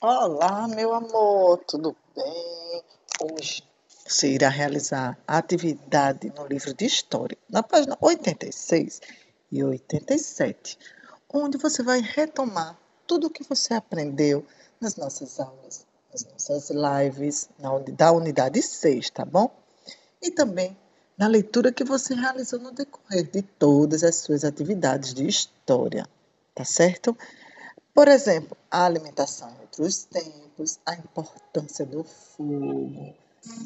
Olá, meu amor, tudo bem? Hoje você irá realizar a atividade no livro de História, na página 86 e 87, onde você vai retomar tudo o que você aprendeu nas nossas aulas, nas nossas lives, na, da unidade 6, tá bom? E também na leitura que você realizou no decorrer de todas as suas atividades de História, tá certo? Por exemplo, a alimentação entre os tempos, a importância do fogo,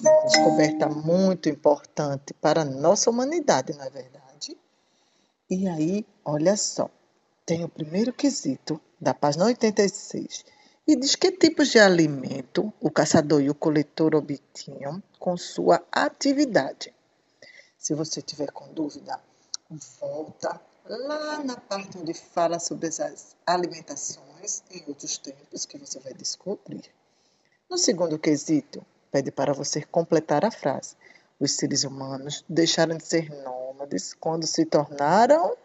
uma descoberta muito importante para a nossa humanidade, não é verdade? E aí, olha só, tem o primeiro quesito da página 86 e diz que tipos de alimento o caçador e o coletor obtinham com sua atividade. Se você tiver com dúvida, volta lá na parte onde fala sobre as alimentações em outros tempos que você vai descobrir. No segundo quesito, pede para você completar a frase. Os seres humanos deixaram de ser nômades quando se tornaram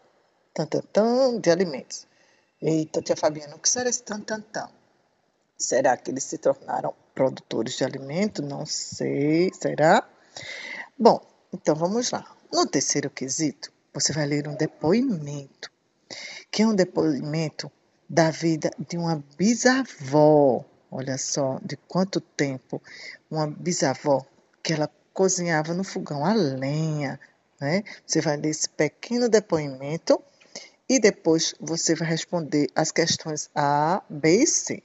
tantantam de alimentos. Eita, tia Fabiana, o que será esse tantantam? Será que eles se tornaram produtores de alimento? Não sei. Será? Bom, então vamos lá. No terceiro quesito, você vai ler um depoimento, que é um depoimento da vida de uma bisavó. Olha só, de quanto tempo uma bisavó que ela cozinhava no fogão a lenha, né? Você vai ler esse pequeno depoimento e depois você vai responder as questões A, B e C.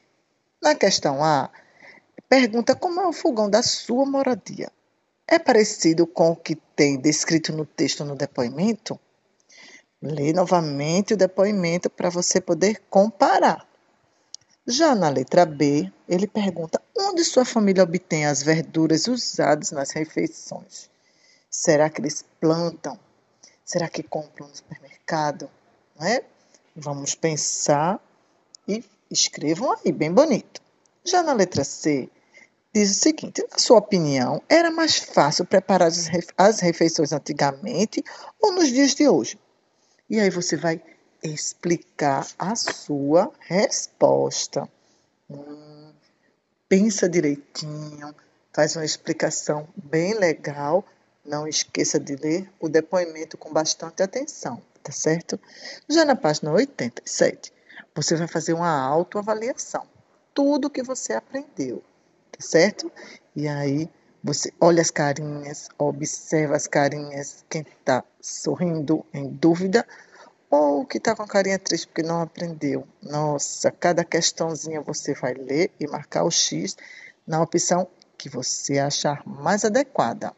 Na questão A, pergunta como é o fogão da sua moradia. É parecido com o que tem descrito no texto no depoimento? Lê novamente o depoimento para você poder comparar. Já na letra B, ele pergunta onde sua família obtém as verduras usadas nas refeições. Será que eles plantam? Será que compram no supermercado? Não é? Vamos pensar e escrevam aí, bem bonito. Já na letra C, diz o seguinte: na sua opinião, era mais fácil preparar as refeições antigamente ou nos dias de hoje? E aí você vai explicar a sua resposta. Hum, pensa direitinho, faz uma explicação bem legal. Não esqueça de ler o depoimento com bastante atenção, tá certo? Já na página 87, você vai fazer uma autoavaliação. Tudo que você aprendeu certo? E aí você olha as carinhas, observa as carinhas, quem está sorrindo em dúvida ou que está com a carinha triste porque não aprendeu. Nossa, cada questãozinha você vai ler e marcar o X na opção que você achar mais adequada,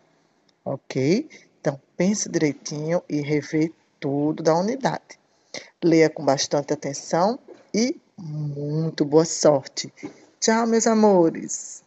ok? Então pense direitinho e revê tudo da unidade. Leia com bastante atenção e muito boa sorte. Tchau, meus amores!